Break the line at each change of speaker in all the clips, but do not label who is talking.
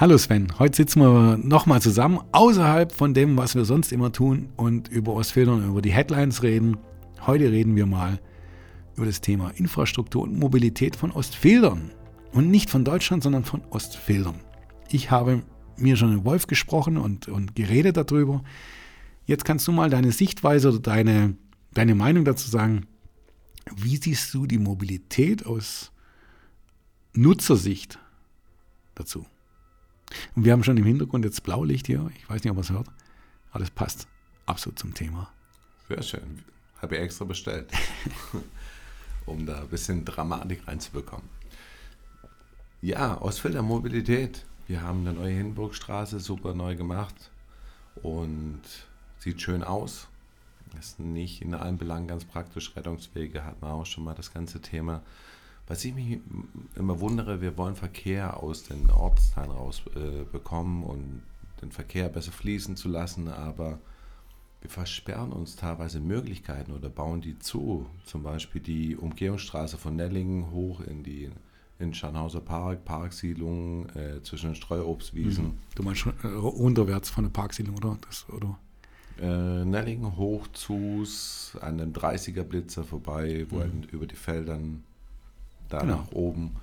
Hallo Sven, heute sitzen wir nochmal zusammen, außerhalb von dem, was wir sonst immer tun und über Ostfildern, über die Headlines reden. Heute reden wir mal über das Thema Infrastruktur und Mobilität von Ostfildern. Und nicht von Deutschland, sondern von Ostfildern. Ich habe mir schon in Wolf gesprochen und, und geredet darüber. Jetzt kannst du mal deine Sichtweise oder deine, deine Meinung dazu sagen. Wie siehst du die Mobilität aus Nutzersicht dazu? Und wir haben schon im Hintergrund jetzt Blaulicht hier. Ich weiß nicht, ob man es hört. Aber das passt absolut zum Thema.
Sehr schön. Habe ich extra bestellt, um da ein bisschen Dramatik reinzubekommen. Ja, Ostfelder Mobilität. Wir haben eine neue Hindenburgstraße super neu gemacht und sieht schön aus. Ist nicht in allen Belangen ganz praktisch. Rettungswege hat man auch schon mal das ganze Thema. Was ich mich immer wundere, wir wollen Verkehr aus den Ortsteilen rausbekommen äh, und den Verkehr besser fließen zu lassen, aber wir versperren uns teilweise Möglichkeiten oder bauen die zu. Zum Beispiel die Umgehungsstraße von Nellingen hoch in die in Scharnhauser Park, Parksiedlungen äh, zwischen den Streuobstwiesen. Mhm.
Du meinst schon äh, runterwärts von der Parksiedlung, oder? Das, oder?
Äh, Nellingen hoch zu an dem 30er Blitzer vorbei, wo mhm. über die Feldern da genau. nach oben.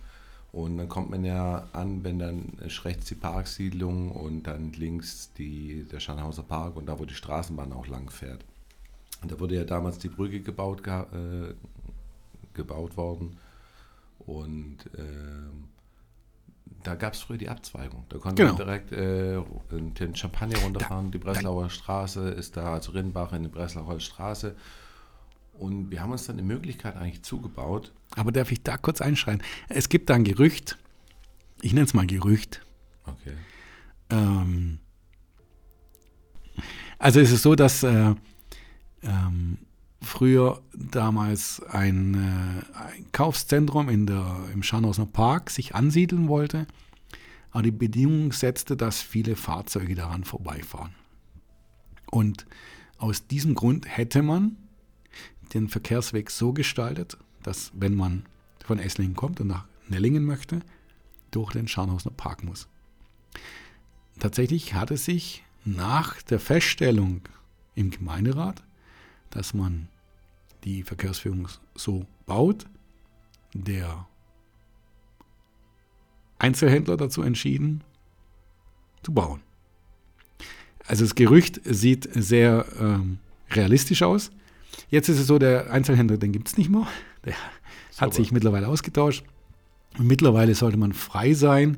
Und dann kommt man ja an, wenn dann rechts die Parksiedlung und dann links die, der Scharnhauser Park und da, wo die Straßenbahn auch lang fährt. Und da wurde ja damals die Brücke gebaut, äh, gebaut worden. Und äh, da gab es früher die Abzweigung. Da konnte genau. man direkt äh, den Champagner runterfahren. Da, die Breslauer Straße ist da, also Rinnbach in die Breslauer Straße. Und wir haben uns dann die Möglichkeit eigentlich zugebaut.
Aber darf ich da kurz einschreien? Es gibt da ein Gerücht, ich nenne es mal Gerücht.
Okay.
Ähm, also es ist so, dass äh, ähm, früher damals ein, äh, ein Kaufszentrum in der, im Scharnhauser Park sich ansiedeln wollte, aber die Bedingung setzte, dass viele Fahrzeuge daran vorbeifahren. Und aus diesem Grund hätte man den Verkehrsweg so gestaltet, dass wenn man von Esslingen kommt und nach Nellingen möchte, durch den Scharnhausener Park muss. Tatsächlich hat es sich nach der Feststellung im Gemeinderat, dass man die Verkehrsführung so baut, der Einzelhändler dazu entschieden, zu bauen. Also das Gerücht sieht sehr ähm, realistisch aus. Jetzt ist es so, der Einzelhändler, den gibt es nicht mehr. Der Super. hat sich mittlerweile ausgetauscht. Und mittlerweile sollte man frei sein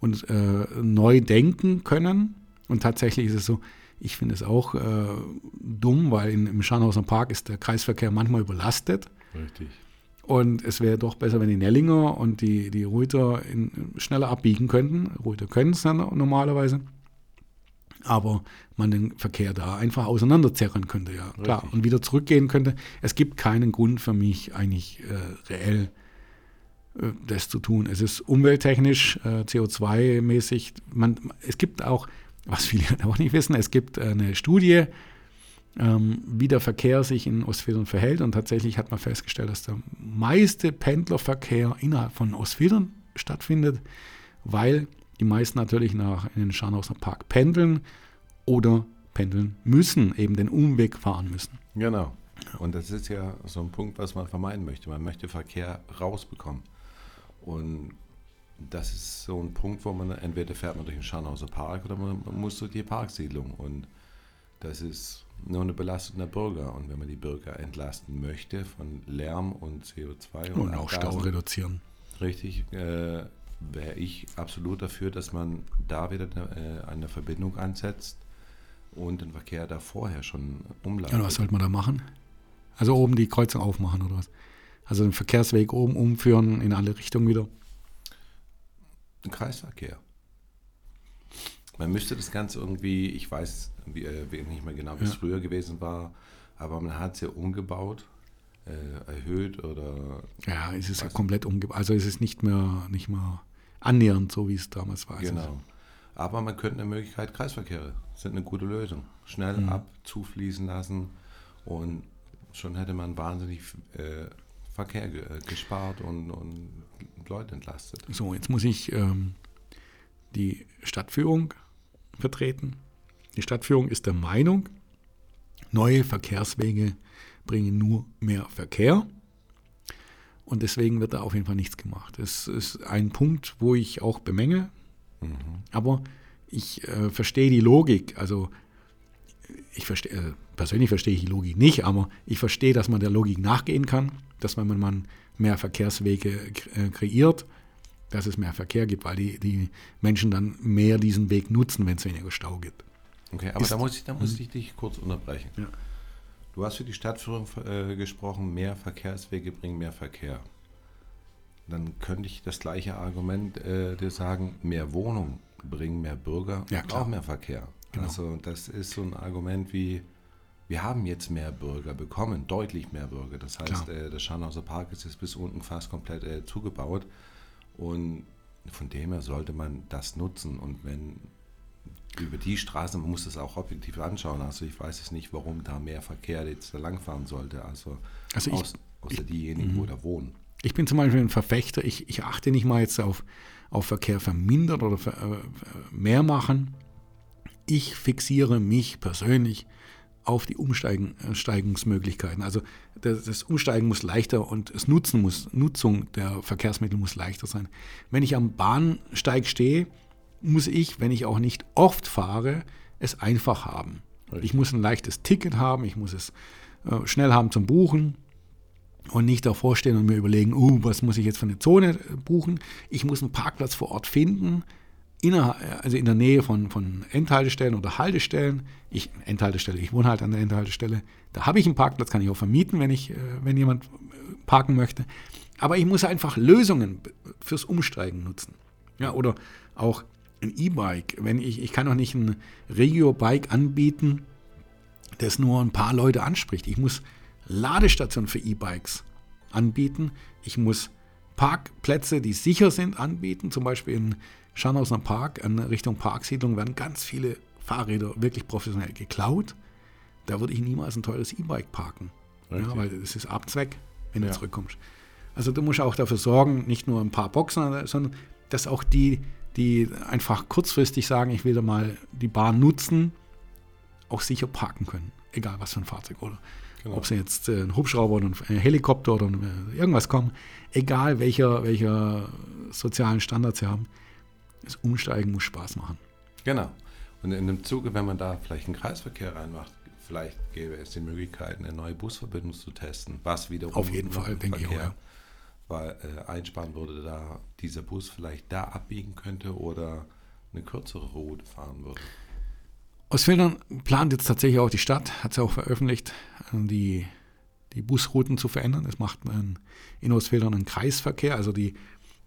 und äh, neu denken können. Und tatsächlich ist es so, ich finde es auch äh, dumm, weil in, im Scharnhauser Park ist der Kreisverkehr manchmal überlastet.
Richtig.
Und es wäre doch besser, wenn die Nellinger und die, die Reuter in, schneller abbiegen könnten. Reuter können es dann normalerweise aber man den Verkehr da einfach auseinanderzerren könnte, ja Richtig. klar, und wieder zurückgehen könnte. Es gibt keinen Grund für mich eigentlich äh, reell äh, das zu tun. Es ist umwelttechnisch, äh, CO2-mäßig. es gibt auch, was viele auch nicht wissen, es gibt eine Studie, ähm, wie der Verkehr sich in Ostfildern verhält und tatsächlich hat man festgestellt, dass der meiste Pendlerverkehr innerhalb von Ostfildern stattfindet, weil die meisten natürlich nach in den Scharnhauser Park pendeln oder pendeln müssen, eben den Umweg fahren müssen.
Genau. Und das ist ja so ein Punkt, was man vermeiden möchte. Man möchte Verkehr rausbekommen. Und das ist so ein Punkt, wo man entweder fährt man durch den Scharnhauser Park oder man muss durch die Parksiedlung. Und das ist nur eine Belastung der Bürger. Und wenn man die Bürger entlasten möchte von Lärm und CO2
und, und auch Stau reduzieren.
Richtig, äh, wäre ich absolut dafür, dass man da wieder eine, äh, eine Verbindung ansetzt und den Verkehr da vorher schon umleitet.
Ja, was sollte man da machen? Also oben die Kreuzung aufmachen oder was? Also den Verkehrsweg oben umführen in alle Richtungen wieder?
Ein Kreisverkehr. Man müsste das Ganze irgendwie, ich weiß wie, äh, nicht mehr genau, wie ja. es früher gewesen war, aber man hat es ja umgebaut äh, erhöht oder.
Ja, es ist ja komplett umgebaut. Also es ist nicht mehr, nicht mehr annähernd so, wie es damals war.
Genau. Aber man könnte eine Möglichkeit, Kreisverkehre sind eine gute Lösung. Schnell mhm. ab, zufließen lassen und schon hätte man wahnsinnig äh, Verkehr ge äh, gespart und, und Leute entlastet.
So, jetzt muss ich ähm, die Stadtführung vertreten. Die Stadtführung ist der Meinung, neue Verkehrswege bringen nur mehr Verkehr. Und deswegen wird da auf jeden Fall nichts gemacht. Das ist ein Punkt, wo ich auch bemenge. Mhm. Aber ich äh, verstehe die Logik. Also ich verstehe, äh, persönlich verstehe ich die Logik nicht, aber ich verstehe, dass man der Logik nachgehen kann, dass wenn man mehr Verkehrswege äh, kreiert, dass es mehr Verkehr gibt, weil die, die Menschen dann mehr diesen Weg nutzen, wenn es weniger Stau gibt.
Okay, aber ist, da muss, ich, da muss ich dich kurz unterbrechen. Ja. Du hast für die Stadtführung äh, gesprochen, mehr Verkehrswege bringen mehr Verkehr. Dann könnte ich das gleiche Argument äh, dir sagen, mehr Wohnungen bringen mehr Bürger, ja, auch mehr Verkehr. Genau. Also das ist so ein Argument wie, wir haben jetzt mehr Bürger bekommen, deutlich mehr Bürger. Das heißt, äh, der Scharnhauser Park ist jetzt bis unten fast komplett äh, zugebaut. Und von dem her sollte man das nutzen. Und wenn über die Straße, man muss das auch objektiv anschauen. Also ich weiß es nicht, warum da mehr Verkehr jetzt da langfahren sollte. Also,
also ich,
aus, außer ich, diejenigen, wo mhm. da wohnen.
Ich bin zum Beispiel ein Verfechter, ich, ich achte nicht mal jetzt auf, auf Verkehr vermindert oder äh, mehr machen. Ich fixiere mich persönlich auf die Umsteigungsmöglichkeiten. Also das Umsteigen muss leichter und das Nutzen muss, Nutzung der Verkehrsmittel muss leichter sein. Wenn ich am Bahnsteig stehe, muss ich, wenn ich auch nicht oft fahre, es einfach haben. Richtig. Ich muss ein leichtes Ticket haben, ich muss es äh, schnell haben zum Buchen und nicht davor stehen und mir überlegen, uh, was muss ich jetzt für eine Zone äh, buchen. Ich muss einen Parkplatz vor Ort finden, also in der Nähe von, von Endhaltestellen oder Haltestellen. Ich, Endhaltestelle, ich wohne halt an der Endhaltestelle. Da habe ich einen Parkplatz, kann ich auch vermieten, wenn, ich, äh, wenn jemand parken möchte. Aber ich muss einfach Lösungen fürs Umsteigen nutzen. Ja, oder auch ein E-Bike. Wenn ich, ich kann doch nicht ein Regio-Bike anbieten, das nur ein paar Leute anspricht. Ich muss Ladestationen für E-Bikes anbieten. Ich muss Parkplätze, die sicher sind, anbieten. Zum Beispiel in Scharnhauser Park, in Richtung Parksiedlung, werden ganz viele Fahrräder wirklich professionell geklaut. Da würde ich niemals ein teures E-Bike parken. Ja, weil das ist Abzweck, wenn ja. du zurückkommst. Also du musst auch dafür sorgen, nicht nur ein paar Boxen, sondern dass auch die die einfach kurzfristig sagen, ich will da mal die Bahn nutzen, auch sicher parken können. Egal was für ein Fahrzeug oder genau. ob sie jetzt äh, ein Hubschrauber oder ein Helikopter oder äh, irgendwas kommen. Egal welcher, welcher sozialen Standards sie haben, das Umsteigen muss Spaß machen.
Genau. Und in dem Zuge, wenn man da vielleicht einen Kreisverkehr reinmacht, vielleicht gäbe es die Möglichkeit, eine neue Busverbindung zu testen, was wiederum
auf jeden Fall, denke ich auch, ja
weil äh, einsparen würde, da dieser Bus vielleicht da abbiegen könnte oder eine kürzere Route fahren würde.
Aus Filtern plant jetzt tatsächlich auch die Stadt, hat es auch veröffentlicht, die, die Busrouten zu verändern. Es macht man in Ostfildern einen Kreisverkehr, also die,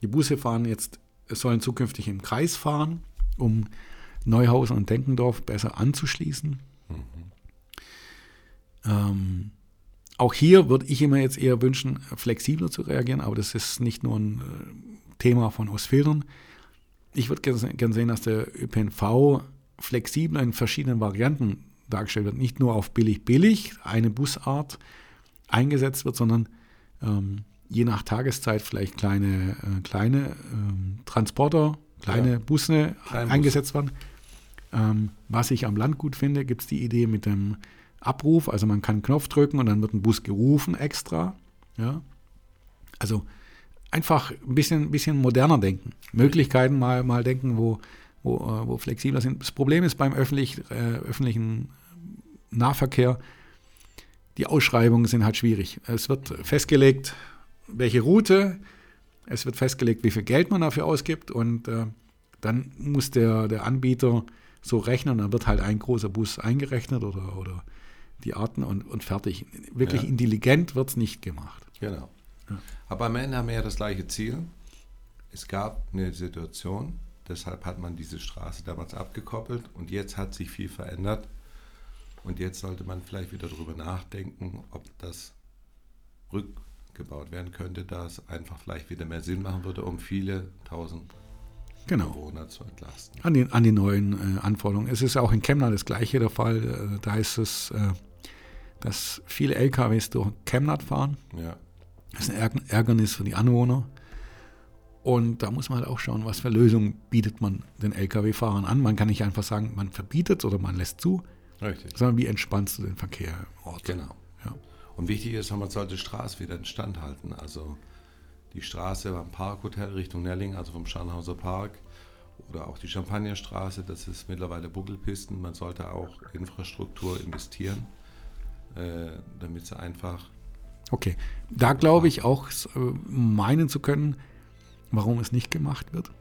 die Busse fahren jetzt, sollen zukünftig im Kreis fahren, um Neuhausen und Denkendorf besser anzuschließen. Mhm. Ähm, auch hier würde ich immer jetzt eher wünschen, flexibler zu reagieren, aber das ist nicht nur ein äh, Thema von Ostfildern. Ich würde gerne sehen, dass der ÖPNV flexibler in verschiedenen Varianten dargestellt wird. Nicht nur auf billig-billig, eine Busart eingesetzt wird, sondern ähm, je nach Tageszeit vielleicht kleine, äh, kleine ähm, Transporter, kleine ja. Busse Klein eingesetzt werden. Ähm, was ich am Land gut finde, gibt es die Idee mit dem Abruf, also man kann einen Knopf drücken und dann wird ein Bus gerufen extra. Ja? Also einfach ein bisschen, bisschen moderner denken. Möglichkeiten mal, mal denken, wo, wo, äh, wo flexibler sind. Das Problem ist beim öffentlich, äh, öffentlichen Nahverkehr, die Ausschreibungen sind halt schwierig. Es wird festgelegt, welche Route, es wird festgelegt, wie viel Geld man dafür ausgibt und äh, dann muss der, der Anbieter so rechnen, dann wird halt ein großer Bus eingerechnet oder, oder die Arten und, und fertig. Wirklich ja. intelligent wird es nicht gemacht.
Genau. Ja. Aber am Ende haben wir ja das gleiche Ziel. Es gab eine Situation, deshalb hat man diese Straße damals abgekoppelt und jetzt hat sich viel verändert. Und jetzt sollte man vielleicht wieder darüber nachdenken, ob das rückgebaut werden könnte, da es einfach vielleicht wieder mehr Sinn machen würde, um viele tausend
genau. Bewohner zu entlasten. An die, an die neuen äh, Anforderungen. Es ist auch in Chemnat das gleiche der Fall. Äh, da ist es äh, dass viele LKWs durch Chemnat fahren. Ja. Das ist ein Ärgernis für die Anwohner. Und da muss man halt auch schauen, was für Lösungen bietet man den Lkw-Fahrern an. Man kann nicht einfach sagen, man verbietet oder man lässt zu,
Richtig.
sondern wie entspannst du den Verkehr im Ort?
Genau.
Ja.
Und wichtig ist, man sollte Straße wieder instand halten. Also die Straße beim Parkhotel Richtung Nelling, also vom Scharnhauser Park oder auch die Champagnerstraße, das ist mittlerweile Buckelpisten. Man sollte auch Infrastruktur investieren, damit sie einfach
Okay, da glaube ich auch äh, meinen zu können, warum es nicht gemacht wird.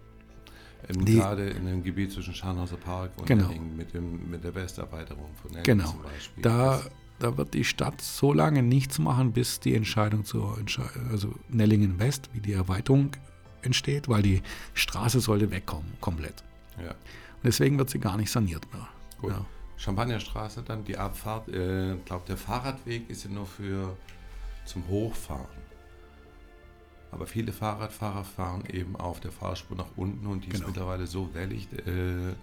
ähm,
Die-
gerade in dem Gebiet zwischen Scharnhauser Park und
Genau.
Mit, dem, mit der Westerweiterung von Nelling
Genau.
zum Beispiel.
Da, da wird die Stadt so lange nichts machen, bis die Entscheidung zur Entsche also Nellingen West, wie die Erweiterung entsteht, weil die Straße sollte wegkommen, komplett.
ja.
Und deswegen wird sie gar nicht saniert mehr.
Gut.
Ja.
Champagnerstraße dann, die Abfahrt. Ich äh, glaube, der Fahrradweg ist ja nur für zum Hochfahren. Aber viele Fahrradfahrer fahren eben auf der Fahrspur nach unten und die ist
Genau.
mittlerweile so wellig, äh,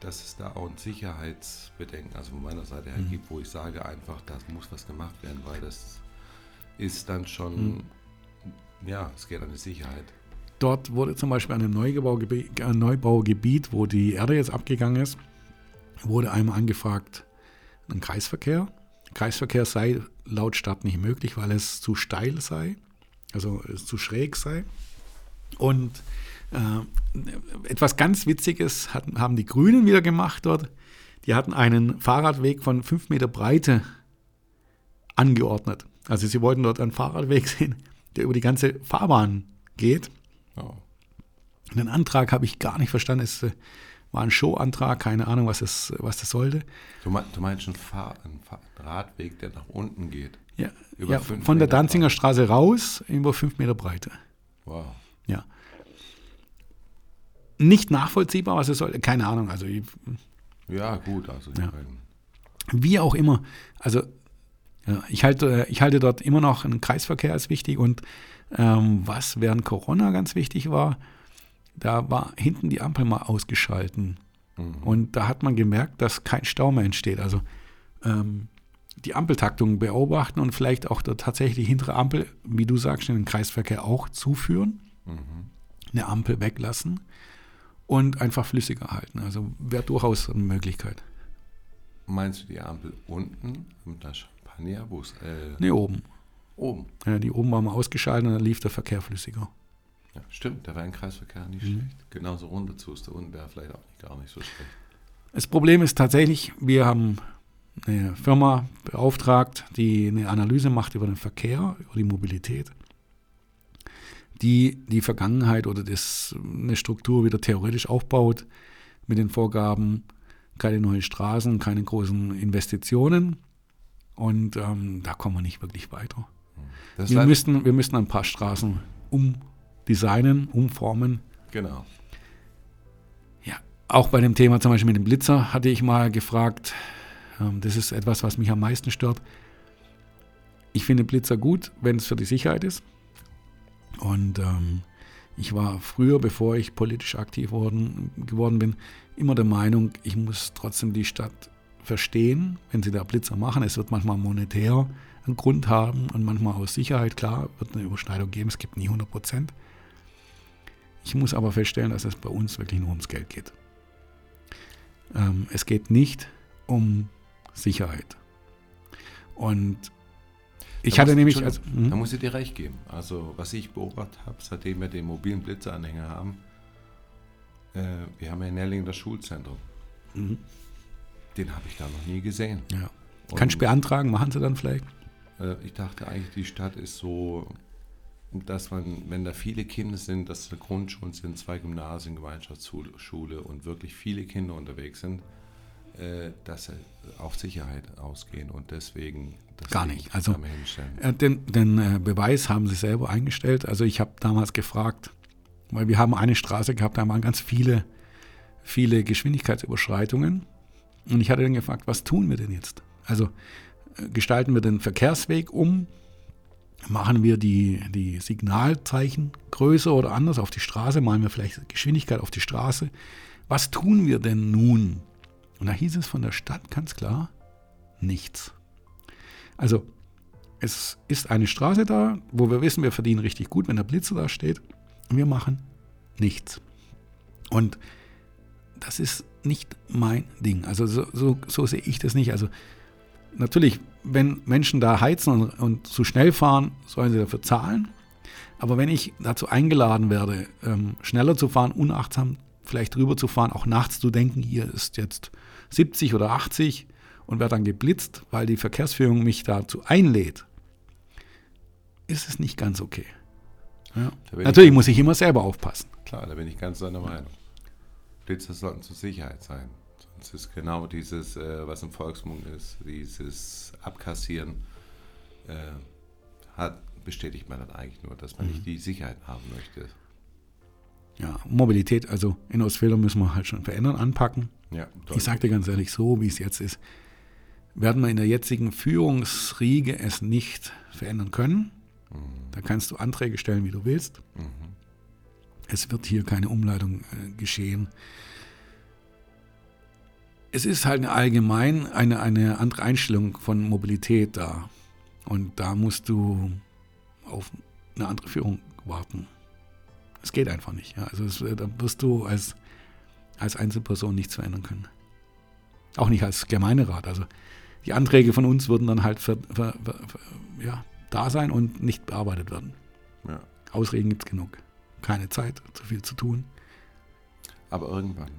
dass es da auch ein Sicherheitsbedenken, also von meiner Seite her
Mhm.
gibt, wo ich sage einfach, da muss was gemacht werden, weil das ist dann schon,
Mhm.
ja, es geht an die Sicherheit.
Dort wurde zum Beispiel an einem Neubaugebiet, äh, Neubaugebiet, wo die Erde jetzt abgegangen ist, wurde einmal angefragt, ein Kreisverkehr. Kreisverkehr sei laut Stadt nicht möglich, weil es zu steil sei, also zu schräg sei. Und äh, etwas ganz Witziges hatten, haben die Grünen wieder gemacht dort. Die hatten einen Fahrradweg von fünf Meter Breite angeordnet. Also sie wollten dort einen Fahrradweg sehen, der über die ganze Fahrbahn geht.
Oh.
Den Antrag habe ich gar nicht verstanden. Es äh, war ein Showantrag, keine Ahnung, was, es, was das sollte.
Du, mein, du meinst einen, Fahr einen Radweg, der nach unten geht?
Ja,
Über
ja von der
Meter
Danziger
breit.
Straße raus über fünf Meter Breite.
Wow.
Ja. Nicht nachvollziehbar, was es sollte. Keine Ahnung. Also ich,
Ja, gut, also
Ja. wie auch immer. Also ja, ich, halte, ich halte dort immer noch einen Kreisverkehr als wichtig. Und ähm, was während Corona ganz wichtig war, da war hinten die Ampel mal ausgeschalten.
mhm.
Und da hat man gemerkt, dass kein Stau mehr entsteht. Also ähm, die Ampeltaktung beobachten und vielleicht auch der tatsächlich hintere Ampel, wie du sagst, in den Kreisverkehr auch zuführen,
Mhm.
eine Ampel weglassen und einfach flüssiger halten. Also wäre durchaus eine Möglichkeit.
Meinst du die Ampel unten mit der Champagner, wo es äh,
Ne, oben.
oben?
Ja, die oben war mal ausgeschaltet und dann lief der Verkehr flüssiger.
Ja, stimmt, da wäre ein Kreisverkehr nicht
Mhm.
schlecht. Genauso runter zu ist der unten wäre vielleicht auch nicht, gar nicht so schlecht.
Das Problem ist tatsächlich, wir haben eine Firma beauftragt, die eine Analyse macht über den Verkehr, über die Mobilität, die die Vergangenheit oder das, eine Struktur wieder theoretisch aufbaut mit den Vorgaben, keine neuen Straßen, keine großen Investitionen. Und ähm, da kommen wir nicht wirklich weiter.
Das ist
Wir müssten, wir müssten ein paar Straßen umdesignen, umformen.
genau.
Ja, auch bei dem Thema zum Beispiel mit dem Blitzer hatte ich mal gefragt, ähm, das ist etwas, was mich am meisten stört. Ich finde Blitzer gut, wenn es für die Sicherheit ist. Und ähm, ich war früher, bevor ich politisch aktiv worden, geworden bin, immer der Meinung, ich muss trotzdem die Stadt verstehen, wenn sie da Blitzer machen. Es wird manchmal monetär einen Grund haben und manchmal aus Sicherheit, klar, wird eine Überschneidung geben, es gibt nie 100 Prozent. Ich muss aber feststellen, dass es bei uns wirklich nur ums Geld geht. Ähm, es geht nicht um Sicherheit. Und ich
Da
hatte
muss-
nämlich, also,
Entschuldigung, Da
hm,
muss ich dir recht geben. Also, was ich beobachtet habe, seitdem wir den mobilen Blitzeranhänger haben, äh, wir haben ja in Nelling das Schulzentrum.
mhm,
Den habe ich da noch nie gesehen.
ja. Kannst du beantragen, machen sie dann vielleicht?
äh, ich dachte eigentlich, die Stadt ist so, dass man, wenn da viele Kinder sind, dass es Grundschulen sind, zwei Gymnasien, Gemeinschaftsschule und wirklich viele Kinder unterwegs sind, äh, dass sie auf Sicherheit ausgehen und deswegen das
Gar nicht. Also. Äh, Den, den äh, Beweis haben sie selber eingestellt. Also ich habe damals gefragt, weil wir haben eine Straße gehabt, da waren ganz viele, viele Geschwindigkeitsüberschreitungen. Und ich hatte dann gefragt, was tun wir denn jetzt? Also gestalten wir den Verkehrsweg um? Machen wir die, die Signalzeichen größer oder anders auf die Straße? Malen wir vielleicht Geschwindigkeit auf die Straße? Was tun wir denn nun? Und da hieß es von der Stadt ganz klar, nichts. Also es ist eine Straße da, wo wir wissen, wir verdienen richtig gut, wenn der Blitzer da steht. Und wir machen nichts. Und das ist nicht mein Ding. Also so, so, so sehe ich das nicht. Also natürlich, wenn Menschen da heizen und, und zu schnell fahren, sollen sie dafür zahlen. Aber wenn ich dazu eingeladen werde, ähm, schneller zu fahren, unachtsam vielleicht drüber zu fahren, auch nachts zu denken, hier ist jetzt 70 oder 80 und werde dann geblitzt, weil die Verkehrsführung mich dazu einlädt, ist es nicht ganz okay. Ja. Natürlich ich, muss ich immer selber aufpassen.
Klar, da bin ich ganz deiner Meinung. Blitzer sollten zur Sicherheit sein. Sonst ist genau dieses, äh, was im Volksmund ist, dieses Abkassieren, äh, hat, bestätigt man dann eigentlich nur, dass man mhm. nicht die Sicherheit haben möchte.
Ja, Mobilität, also in Ostfildern müssen wir halt schon verändern, anpacken. Ja, ich sage dir ganz ehrlich, so wie es jetzt ist, werden wir in der jetzigen Führungsriege es nicht verändern können. Mhm. Da kannst du Anträge stellen, wie du willst. Mhm. Es wird hier keine Umleitung äh, geschehen. Es ist halt allgemein eine, eine andere Einstellung von Mobilität da. Und da musst du auf eine andere Führung warten. Es geht einfach nicht. Ja. Also es, da wirst du als, als Einzelperson nichts verändern können. Auch nicht als Gemeinderat. Also die Anträge von uns würden dann halt für, für, für, ja, da sein und nicht bearbeitet werden. Ja. Ausreden gibt es genug. Keine Zeit, zu viel zu tun.
Aber irgendwann.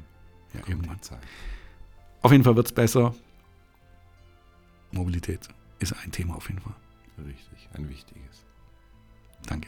Ja, irgendwann. Zeit. Auf jeden Fall wird es besser. Mobilität ist ein Thema auf jeden Fall.
Richtig, ein wichtiges.
Danke.